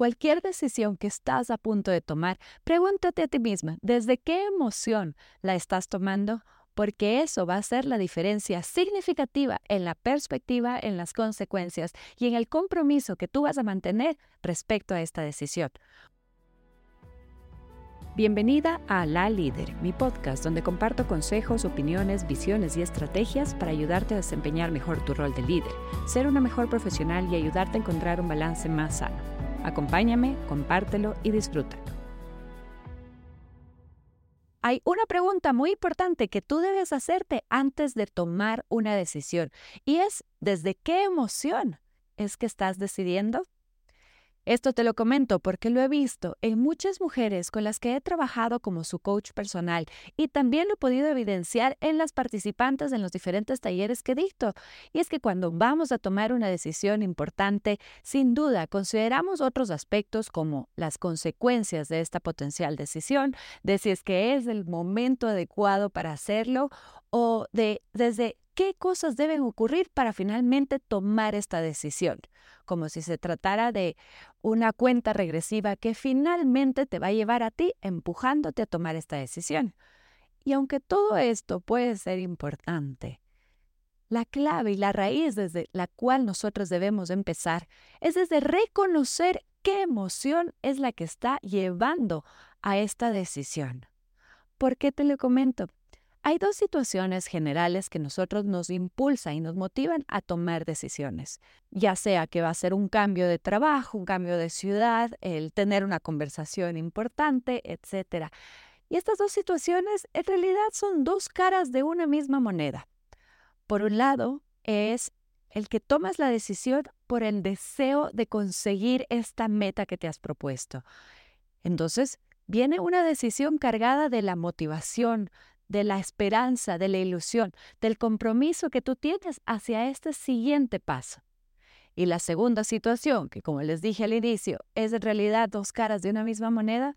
cualquier decisión que estás a punto de tomar, pregúntate a ti misma, ¿desde qué emoción la estás tomando? Porque eso va a ser la diferencia significativa en la perspectiva, en las consecuencias y en el compromiso que tú vas a mantener respecto a esta decisión. Bienvenida a La Líder, mi podcast donde comparto consejos, opiniones, visiones y estrategias para ayudarte a desempeñar mejor tu rol de líder, ser una mejor profesional y ayudarte a encontrar un balance más sano. Acompáñame, compártelo y disfrútalo. Hay una pregunta muy importante que tú debes hacerte antes de tomar una decisión y es ¿desde qué emoción es que estás decidiendo? Esto te lo comento porque lo he visto en muchas mujeres con las que he trabajado como su coach personal y también lo he podido evidenciar en las participantes en los diferentes talleres que dicto. Y es que cuando vamos a tomar una decisión importante, sin duda consideramos otros aspectos como las consecuencias de esta potencial decisión, de si es que es el momento adecuado para hacerlo o de desde qué cosas deben ocurrir para finalmente tomar esta decisión, como si se tratara de una cuenta regresiva que finalmente te va a llevar a ti empujándote a tomar esta decisión. Y aunque todo esto puede ser importante, la clave y la raíz desde la cual nosotros debemos empezar es desde reconocer qué emoción es la que está llevando a esta decisión. ¿Por qué te lo comento? Hay dos situaciones generales que nosotros nos impulsan y nos motivan a tomar decisiones, ya sea que va a ser un cambio de trabajo, un cambio de ciudad, el tener una conversación importante, etc. Y estas dos situaciones en realidad son dos caras de una misma moneda. Por un lado, es el que tomas la decisión por el deseo de conseguir esta meta que te has propuesto. Entonces, viene una decisión cargada de la motivación, de la esperanza, de la ilusión, del compromiso que tú tienes hacia este siguiente paso. Y la segunda situación, que como les dije al inicio, es en realidad dos caras de una misma moneda,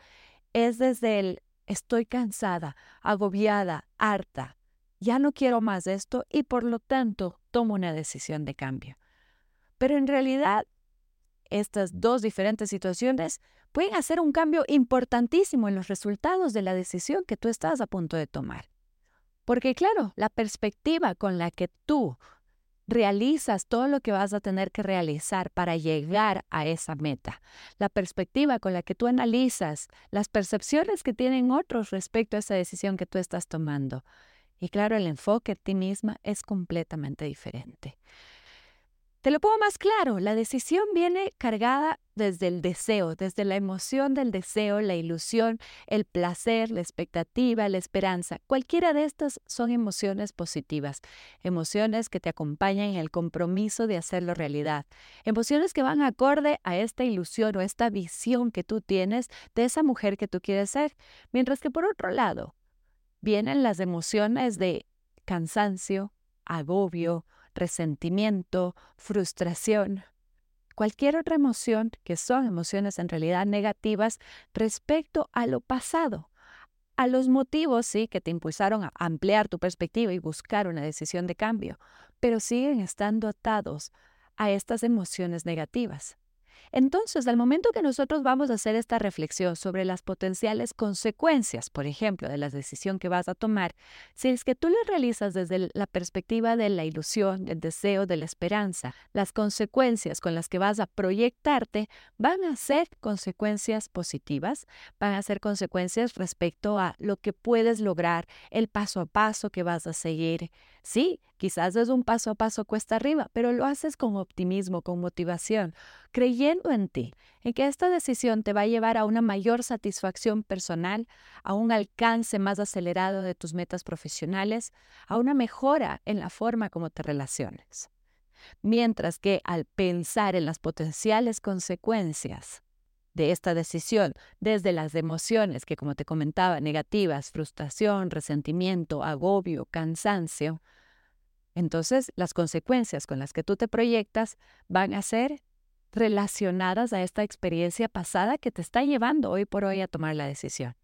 es desde el estoy cansada, agobiada, harta, ya no quiero más esto y por lo tanto tomo una decisión de cambio. Pero en realidad, estas dos diferentes situaciones pueden hacer un cambio importantísimo en los resultados de la decisión que tú estás a punto de tomar. Porque claro, la perspectiva con la que tú realizas todo lo que vas a tener que realizar para llegar a esa meta, la perspectiva con la que tú analizas las percepciones que tienen otros respecto a esa decisión que tú estás tomando. Y claro, el enfoque en ti misma es completamente diferente. Te lo pongo más claro, la decisión viene cargada desde el deseo, desde la emoción del deseo, la ilusión, el placer, la expectativa, la esperanza. Cualquiera de estas son emociones positivas, emociones que te acompañan en el compromiso de hacerlo realidad, emociones que van acorde a esta ilusión o esta visión que tú tienes de esa mujer que tú quieres ser. Mientras que por otro lado, vienen las emociones de cansancio, agobio, resentimiento, frustración, cualquier otra emoción que son emociones en realidad negativas respecto a lo pasado, a los motivos, sí, que te impulsaron a ampliar tu perspectiva y buscar una decisión de cambio, pero siguen estando atados a estas emociones negativas. Entonces, al momento que nosotros vamos a hacer esta reflexión sobre las potenciales consecuencias, por ejemplo, de la decisión que vas a tomar, si es que tú lo realizas desde la perspectiva de la ilusión, del deseo, de la esperanza, las consecuencias con las que vas a proyectarte van a ser consecuencias positivas, van a ser consecuencias respecto a lo que puedes lograr, el paso a paso que vas a seguir. Sí, quizás es un paso a paso cuesta arriba, pero lo haces con optimismo, con motivación, creyendo en ti, en que esta decisión te va a llevar a una mayor satisfacción personal, a un alcance más acelerado de tus metas profesionales, a una mejora en la forma como te relaciones. Mientras que al pensar en las potenciales consecuencias de esta decisión, desde las emociones que, como te comentaba, negativas, frustración, resentimiento, agobio, cansancio, entonces las consecuencias con las que tú te proyectas van a ser relacionadas a esta experiencia pasada que te está llevando hoy por hoy a tomar la decisión.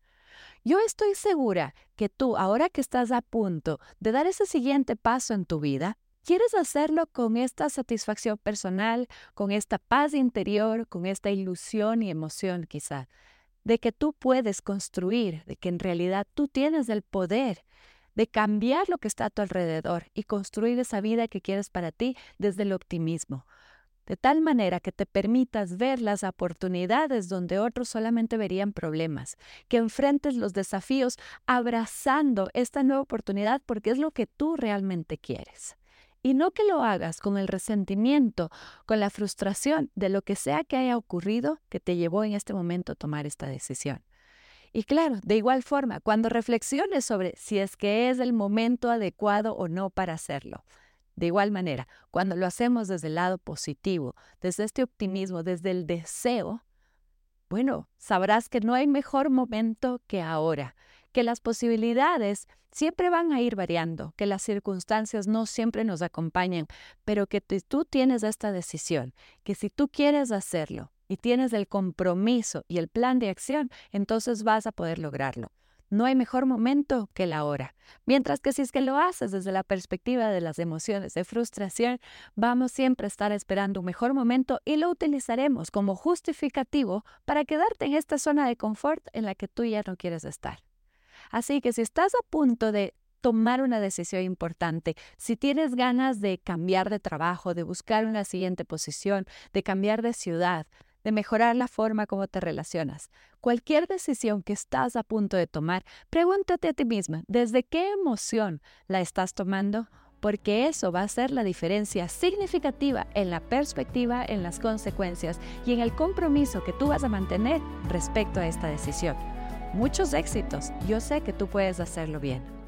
Yo estoy segura que tú, ahora que estás a punto de dar ese siguiente paso en tu vida, ¿Quieres hacerlo con esta satisfacción personal, con esta paz interior, con esta ilusión y emoción quizá, de que tú puedes construir, de que en realidad tú tienes el poder de cambiar lo que está a tu alrededor y construir esa vida que quieres para ti desde el optimismo? de tal manera que te permitas ver las oportunidades donde otros solamente verían problemas, que enfrentes los desafíos abrazando esta nueva oportunidad porque es lo que tú realmente quieres. Y no que lo hagas con el resentimiento, con la frustración de lo que sea que haya ocurrido que te llevó en este momento a tomar esta decisión. Y claro, de igual forma, cuando reflexiones sobre si es que es el momento adecuado o no para hacerlo, de igual manera, cuando lo hacemos desde el lado positivo, desde este optimismo, desde el deseo, bueno, sabrás que no hay mejor momento que ahora, que las posibilidades siempre van a ir variando, que las circunstancias no siempre nos acompañan, pero que tú tienes esta decisión, que si tú quieres hacerlo y tienes el compromiso y el plan de acción, entonces vas a poder lograrlo. No hay mejor momento que la hora. Mientras que si es que lo haces desde la perspectiva de las emociones de frustración, vamos siempre a estar esperando un mejor momento y lo utilizaremos como justificativo para quedarte en esta zona de confort en la que tú ya no quieres estar. Así que si estás a punto de tomar una decisión importante, si tienes ganas de cambiar de trabajo, de buscar una siguiente posición, de cambiar de ciudad, de mejorar la forma como te relacionas. Cualquier decisión que estás a punto de tomar, pregúntate a ti misma, ¿desde qué emoción la estás tomando? Porque eso va a ser la diferencia significativa en la perspectiva, en las consecuencias y en el compromiso que tú vas a mantener respecto a esta decisión. Muchos éxitos, yo sé que tú puedes hacerlo bien.